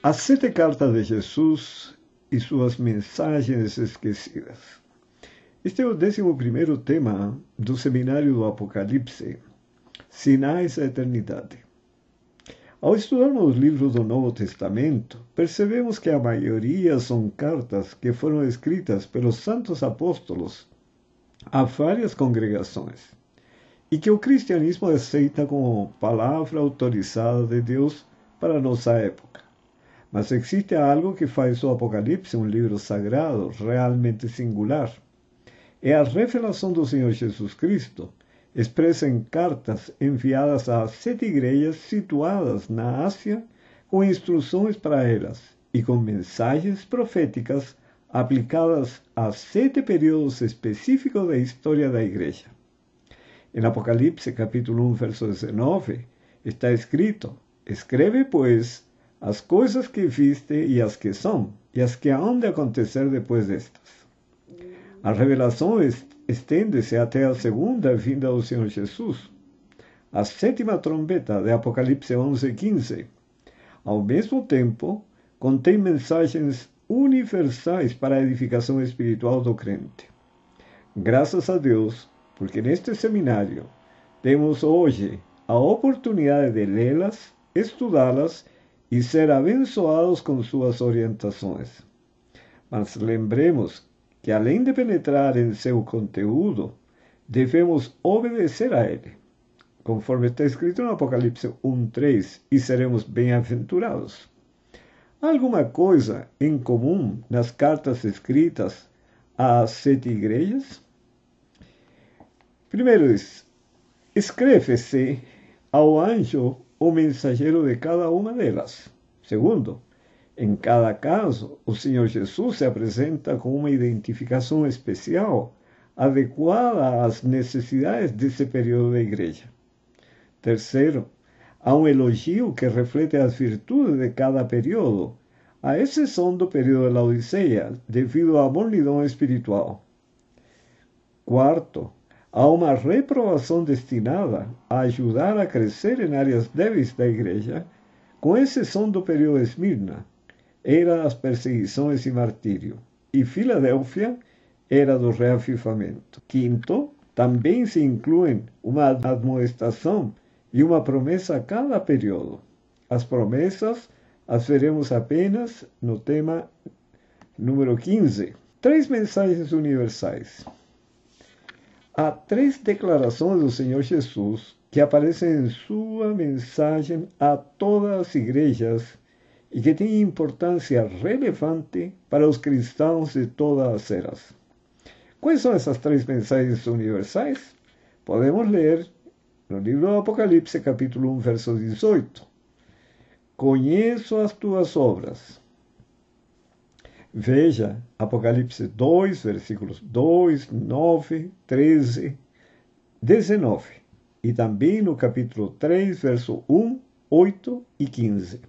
As sete cartas de Jesus e suas mensagens esquecidas. Este é o décimo primeiro tema do seminário do Apocalipse, Sinais da Eternidade. Ao estudarmos os livros do Novo Testamento, percebemos que a maioria são cartas que foram escritas pelos santos apóstolos a várias congregações e que o cristianismo aceita como palavra autorizada de Deus para nossa época. Mas existe algo que faz o Apocalipse um livro sagrado, realmente singular. É a revelação do Senhor Jesus Cristo, expressa em cartas enviadas a sete igrejas situadas na Ásia, com instruções para elas e com mensagens proféticas aplicadas a sete períodos específicos da história da igreja. Em Apocalipse, capítulo 1, verso 19, está escrito: Escreve, pois, as coisas que viste e as que são, e as que hão de acontecer depois destas. A revelação estende-se até a segunda vinda do Senhor Jesus. A sétima trombeta de Apocalipse 11, 15. Ao mesmo tempo, contém mensagens universais para a edificação espiritual do crente. Graças a Deus, porque neste seminário temos hoje a oportunidade de lê-las, estudá-las e ser abençoados com suas orientações. Mas lembremos que, além de penetrar em seu conteúdo, devemos obedecer a ele, conforme está escrito no Apocalipse 1:3, e seremos bem-aventurados. Alguma coisa em comum nas cartas escritas às sete igrejas? Primeiro diz: escreve-se ao anjo o mensageiro de cada uma delas. Segundo, em cada caso, o Senhor Jesus se apresenta com uma identificação especial adequada às necessidades desse período da igreja. Terceiro, há um elogio que reflete as virtudes de cada período, a exceção do período de Laodiceia, devido à mornidão espiritual. Quarto, há uma reprovação destinada a ajudar a crescer em áreas débeis da igreja, com exceção do período Esmirna, era das perseguições e martírio, e Filadélfia era do reafirmamento. Quinto, também se incluem uma admoestação e uma promessa a cada período. As promessas as veremos apenas no tema número 15. Três mensagens universais. Há três declarações do Senhor Jesus que aparecem em sua mensagem a todas as igrejas e que têm importância relevante para os cristãos de todas as eras. Quais são essas três mensagens universais? Podemos ler no livro do Apocalipse, capítulo 1, verso 18. Conheço as obras. Veja Apocalipse 2, versículos 2, 9, 13, 19. E também no capítulo 3, verso 1, 8 e 15.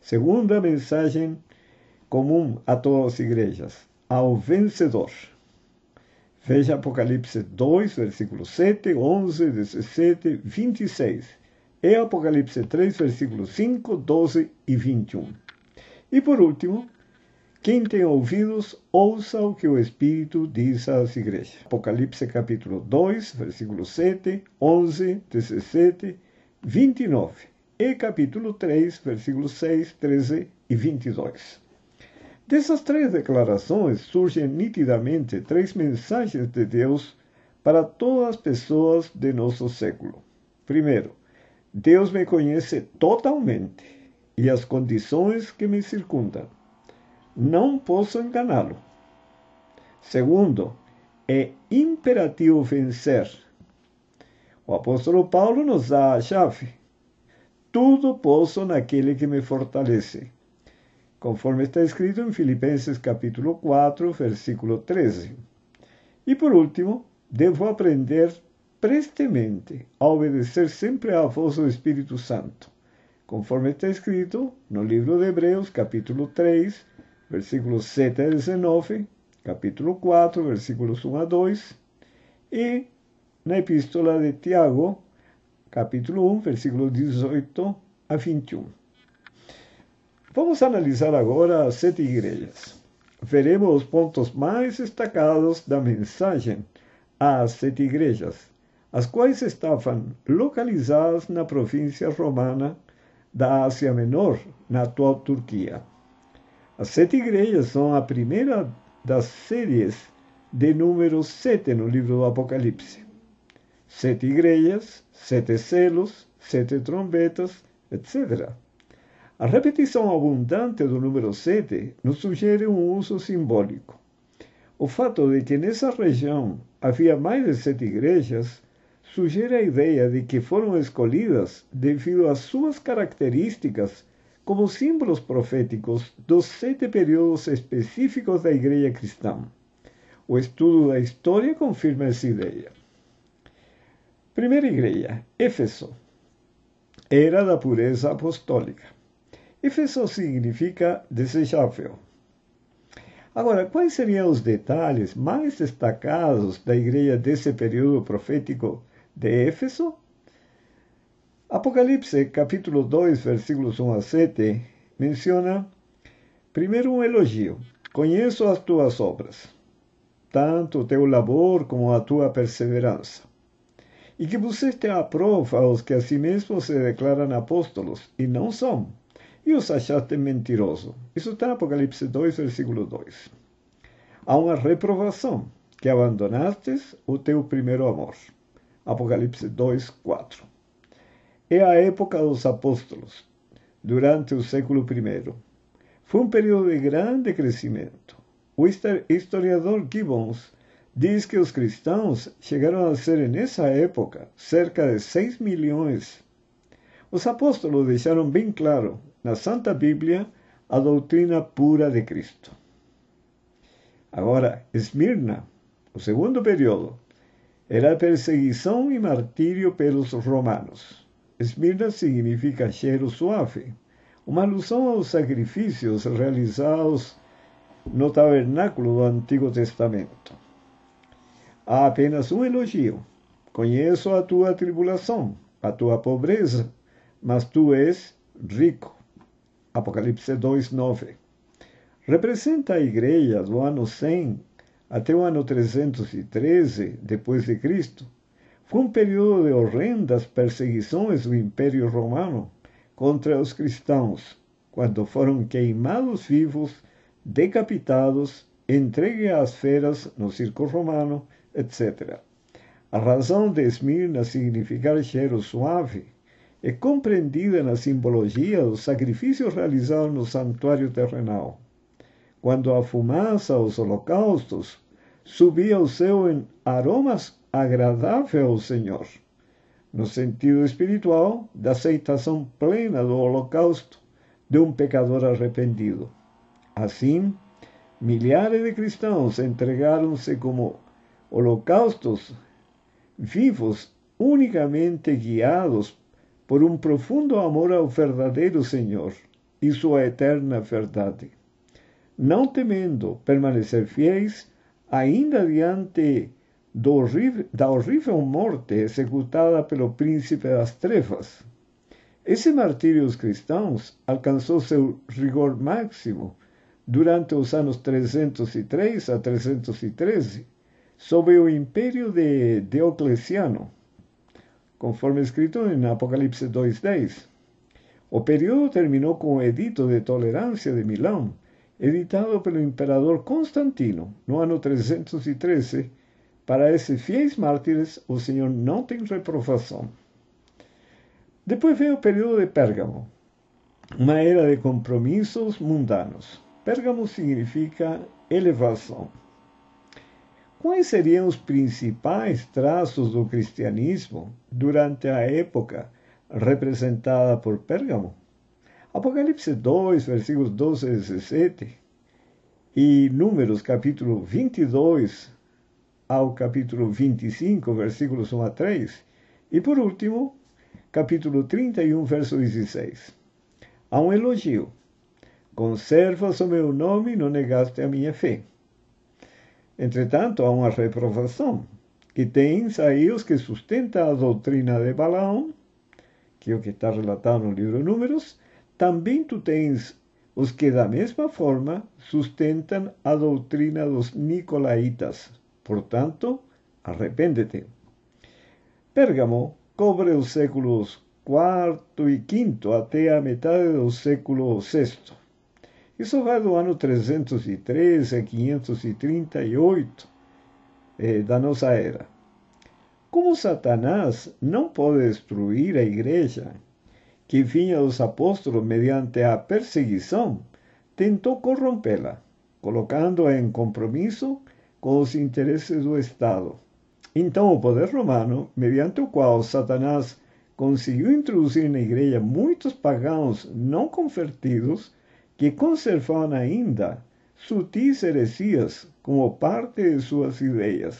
Segunda mensagem comum a todas as igrejas: ao vencedor. Veja Apocalipse 2, versículos 7, 11, 17, 26. E Apocalipse 3, versículos 5, 12 e 21. E por último, quem tem ouvidos, ouça o que o Espírito diz às igrejas. Apocalipse capítulo 2, versículos 7, 11, 17, 29. E capítulo 3, versículos 6, 13 e 22. Dessas três declarações surgem nitidamente três mensagens de Deus para todas as pessoas de nosso século. Primeiro, Deus me conhece totalmente e as condições que me circundam não posso enganá-lo. Segundo, é imperativo vencer. O apóstolo Paulo nos dá a chave. Tudo posso naquele que me fortalece. Conforme está escrito em Filipenses capítulo 4, versículo 13. E por último, devo aprender prestemente a obedecer sempre à voz do Espírito Santo, conforme está escrito no livro de Hebreus, capítulo 3, versículos 7 a 19, capítulo 4, versículos 1 a 2, e na epístola de Tiago, capítulo 1, versículo 18 a 21. Vamos analisar agora as sete igrejas. Veremos os pontos mais destacados da mensagem às sete igrejas, as quais estavam localizadas na província romana da Ásia Menor, na atual Turquia. As sete igrejas são a primeira das séries de número sete no livro do Apocalipse. Sete igrejas, sete selos, sete trombetas, etc. A repetição abundante do número sete nos sugere um uso simbólico. O fato de que nessa região havia mais de sete igrejas sugere a ideia de que foram escolhidas devido às suas características como símbolos proféticos dos sete períodos específicos da igreja cristã. O estudo da história confirma essa ideia. Primeira igreja, Éfeso, era da pureza apostólica. Éfeso significa desejável. Agora, quais seriam os detalhes mais destacados da igreja desse período profético de Éfeso? Apocalipse, capítulo 2, versículos 1 a 7, menciona primeiro um elogio. Conheço as tuas obras, tanto o teu labor como a tua perseverança, e que puseste à prova aos que a si mesmos se declaram apóstolos e não são, e os achaste mentiroso. Isso está em Apocalipse 2, versículo 2. Há uma reprovação, que abandonastes o teu primeiro amor. Apocalipse 2, 4 é a época dos apóstolos, durante o século I. Foi um período de grande crescimento. O historiador Gibbons diz que os cristãos chegaram a ser, nessa época, cerca de 6 milhões. Os apóstolos deixaram bem claro, na Santa Bíblia, a doutrina pura de Cristo. Agora, Esmirna, o segundo período, era perseguição e martírio pelos romanos. Esmirna significa cheiro suave, uma alusão aos sacrifícios realizados no tabernáculo do Antigo Testamento. Há apenas um elogio. Conheço a tua tribulação, a tua pobreza, mas tu és rico. Apocalipse 2:9. Representa a igreja do ano 100 até o ano 313 depois de Cristo foi um período de horrendas perseguições do Império Romano contra os cristãos, quando foram queimados vivos, decapitados, entregues às feras no circo romano, etc. A razão de Esmirna significar cheiro suave é compreendida na simbologia dos sacrifícios realizados no santuário terrenal. Quando a fumaça, os holocaustos, subia ao céu em aromas agradável ao Senhor, no sentido espiritual da aceitação plena do holocausto de um pecador arrependido. Assim, milhares de cristãos entregaram-se como holocaustos vivos, unicamente guiados por um profundo amor ao verdadeiro Senhor e sua eterna verdade, não temendo permanecer fiéis ainda diante da horrível morte executada pelo príncipe das trevas. Esse martírio dos cristãos alcançou seu rigor máximo durante os anos 303 a 313, sob o império de Diocleciano, conforme escrito em Apocalipse 2.10. O período terminou com o Edito de Tolerância de Milão, editado pelo imperador Constantino no ano 313, para esses fiéis mártires, o Senhor não tem reprovação. Depois veio o período de Pérgamo, uma era de compromissos mundanos. Pérgamo significa elevação. Quais seriam os principais traços do cristianismo durante a época representada por Pérgamo? Apocalipse 2, versículos 12 e 17, e Números, capítulo 22, ao capítulo 25, versículos 1 a 3, e por último, capítulo 31, verso 16. Há um elogio. Conservas o meu nome e não negaste a minha fé. Entretanto, há uma reprovação. E tens aí os que sustentam a doutrina de Balaão, que é o que está relatado no livro Números. Também tu tens os que da mesma forma sustentan a doutrina dos nicolaítas. Portanto, arrepéndete. Pérgamo cobre os séculos IV e V até a metade do século VI. Isso vai do ano 313 a 538 eh, da nossa era. Como Satanás não pode destruir a igreja que vinha dos apóstolos mediante a perseguição, tentou corrompê-la, colocando-a em compromisso com os interesses do Estado. Então, o poder romano, mediante o qual Satanás conseguiu introduzir na igreja muitos pagãos não convertidos que conservavam ainda sutis heresias como parte de suas ideias,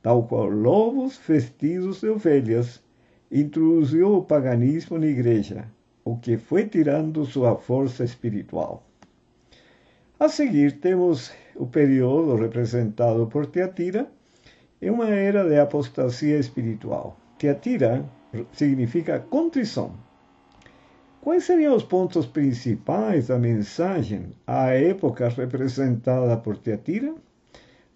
tal qual lobos vestidos de ovelhas, introduziu o paganismo na igreja, o que foi tirando sua força espiritual. A seguir, temos o período representado por Teatira, é uma era de apostasia espiritual. Teatira significa contrição. Quais seriam os pontos principais da mensagem à época representada por Teatira?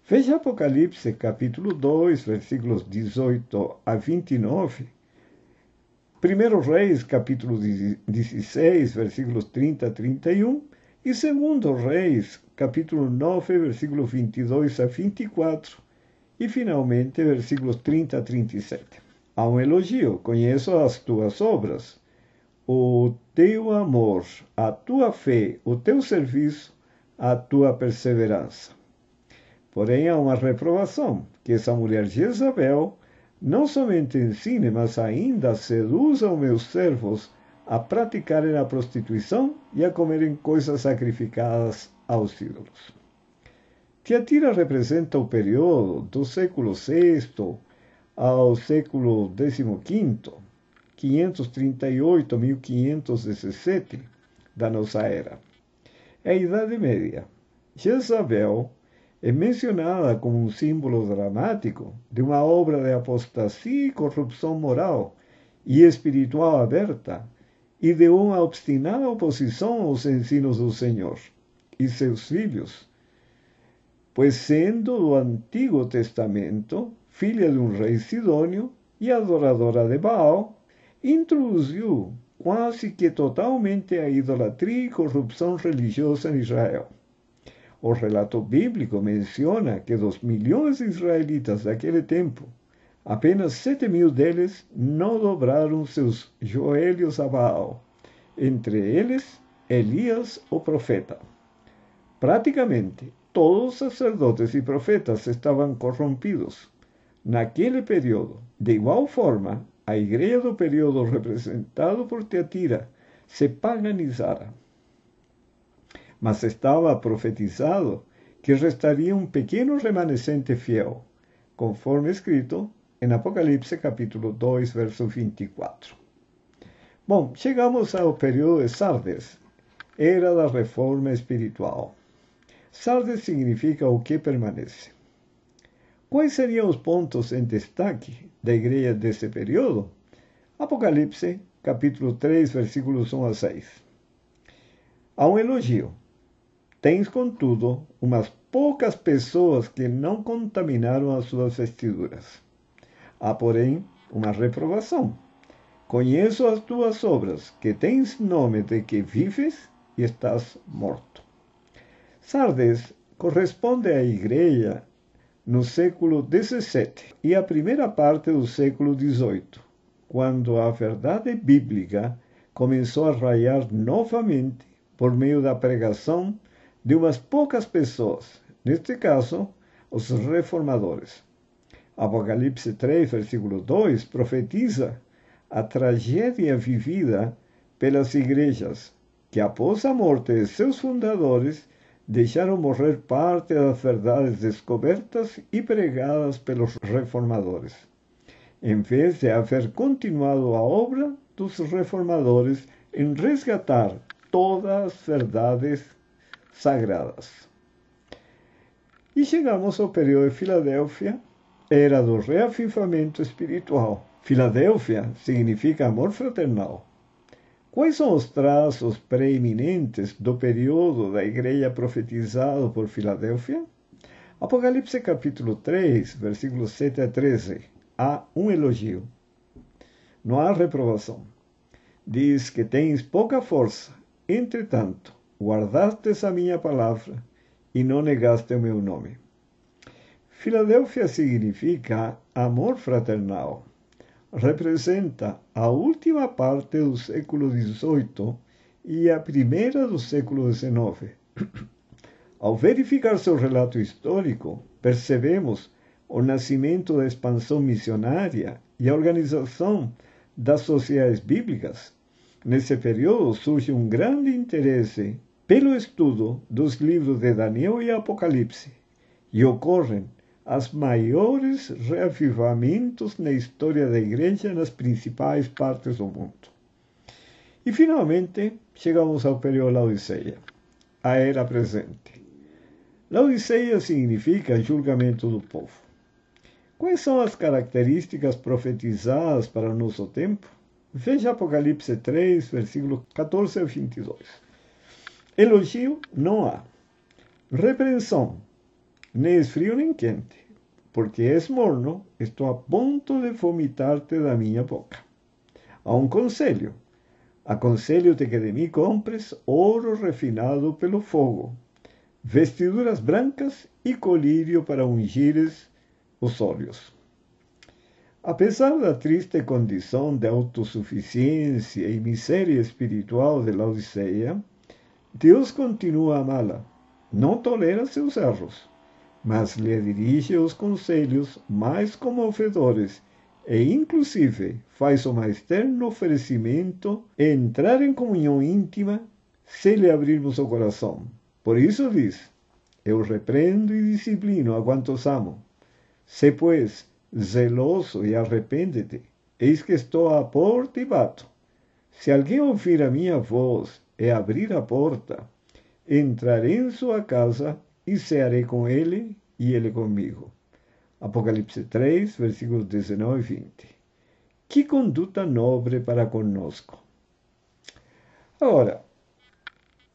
Veja Apocalipse capítulo 2, versículos 18 a 29. 1 Reis capítulo 16, versículos 30 a 31. E 2 Reis capítulo 9, versículos 22 a 24 e finalmente versículos 30 a 37. Há um elogio: Conheço as tuas obras, o teu amor, a tua fé, o teu serviço, a tua perseverança. Porém, há uma reprovação: que essa mulher Jezabel não somente ensine, mas ainda seduza os meus servos a praticarem a prostituição e a comerem coisas sacrificadas aos ídolos. Tiatira representa o período do século VI ao século XV, 538 1517 da nossa era. É a Idade Média. Jezabel é mencionada como um símbolo dramático de uma obra de apostasia e corrupção moral e espiritual aberta e de uma obstinada oposição aos ensinos do Senhor e seus filhos pois sendo do Antigo Testamento, filha de um rei sidônio e adoradora de Baal, introduziu quase que totalmente a idolatria e corrupção religiosa em Israel. O relato bíblico menciona que dos milhões de israelitas daquele tempo, apenas sete mil deles não dobraram seus joelhos a Baal, entre eles Elias, o profeta. Praticamente todos os sacerdotes e profetas estavam corrompidos. Naquele período, de igual forma, a igreja do período representado por Teatira se paganizara. Mas estava profetizado que restaria um pequeno remanescente fiel, conforme escrito em Apocalipse capítulo 2, verso 24. Bom, chegamos ao período de Sardes, era da reforma espiritual. Sardes significa o que permanece. Quais seriam os pontos em destaque da igreja desse período? Apocalipse, capítulo 3, versículos 1 a 6. Há um elogio. Tens, contudo, umas poucas pessoas que não contaminaram as suas vestiduras. Há, porém, uma reprovação. Conheço as tuas obras, que tens nome de que vives e estás morto. Sardes corresponde à Igreja no século XVII e à primeira parte do século XVIII, quando a verdade bíblica começou a raiar novamente por meio da pregação de umas poucas pessoas, neste caso, os reformadores. Apocalipse 3, versículo 2, profetiza a tragédia vivida pelas igrejas, que após a morte de seus fundadores deixaram morrer parte das verdades descobertas e pregadas pelos reformadores, em vez de haver continuado a obra dos reformadores em resgatar todas as verdades sagradas. E chegamos ao período de Filadélfia, era do reafirmamento espiritual. Filadélfia significa amor fraternal. Quais são os traços preeminentes do período da igreja profetizado por Filadélfia? Apocalipse capítulo 3, versículos 7 a 13. Há um elogio. Não há reprovação. Diz que tens pouca força, entretanto, guardastes a minha palavra e não negaste o meu nome. Filadélfia significa amor fraternal representa a última parte do século XVIII e a primeira do século XIX. Ao verificar seu relato histórico, percebemos o nascimento da expansão missionária e a organização das sociedades bíblicas. Nesse período surge um grande interesse pelo estudo dos livros de Daniel e Apocalipse, e ocorrem as maiores reavivamentos na história da Igreja nas principais partes do mundo. E finalmente chegamos ao período Laodiceia, a era presente. Laodiceia significa julgamento do povo. Quais são as características profetizadas para o nosso tempo? Veja Apocalipse 3, versículo 14 a 22. Elogio não há. Repreensão nem es frio nem quente, porque és morno, estou a ponto de vomitar-te da minha boca. Há um conselho. Aconselho-te que de mim compres ouro refinado pelo fogo, vestiduras brancas e colírio para ungires os olhos. Apesar da triste condição de autossuficiência e miséria espiritual de Laodiceia, Deus continua a amá-la, tolera seus erros mas lhe dirige os conselhos mais comovedores e, inclusive, faz o mais terno oferecimento entrar em comunhão íntima se lhe abrirmos o coração. Por isso diz: Eu repreendo e disciplino a quantos amo. Se, pois, zeloso e arrepende-te, eis que estou à porta e bato. Se alguém ouvir a minha voz e abrir a porta, entrarei em sua casa e cearei com ele e ele comigo. Apocalipse 3, versículos 19 e 20. Que conduta nobre para conosco. Agora,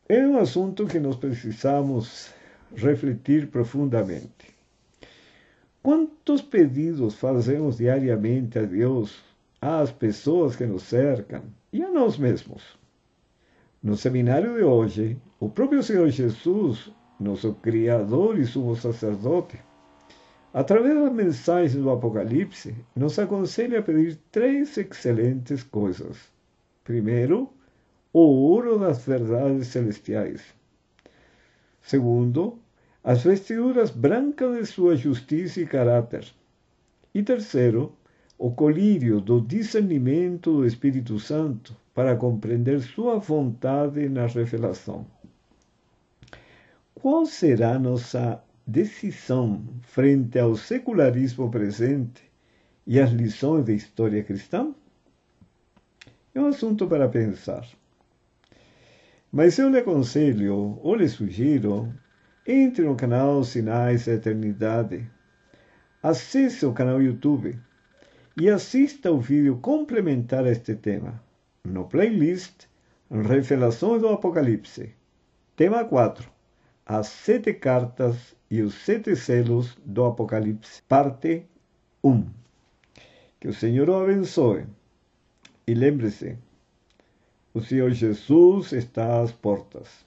é um assunto que nós precisamos refletir profundamente. Quantos pedidos fazemos diariamente a Deus, às pessoas que nos cercam e a nós mesmos? No seminário de hoje, o próprio Senhor Jesus nosso Criador e sumo sacerdote, através das mensagens do Apocalipse, nos aconselha a pedir três excelentes coisas. Primeiro, o ouro das verdades celestiais. Segundo, as vestiduras brancas de sua justiça e caráter. E terceiro, o colírio do discernimento do Espírito Santo para compreender sua vontade na revelação. Qual será nossa decisão frente ao secularismo presente e às lições da história cristã? É um assunto para pensar. Mas eu lhe aconselho ou lhe sugiro, entre no canal Sinais da Eternidade, acesse o canal YouTube e assista o vídeo complementar a este tema. No playlist, Revelações do Apocalipse, tema 4 as sete cartas e os sete selos do Apocalipse, parte 1. Que o Senhor o abençoe. E lembre-se, o Senhor Jesus está às portas.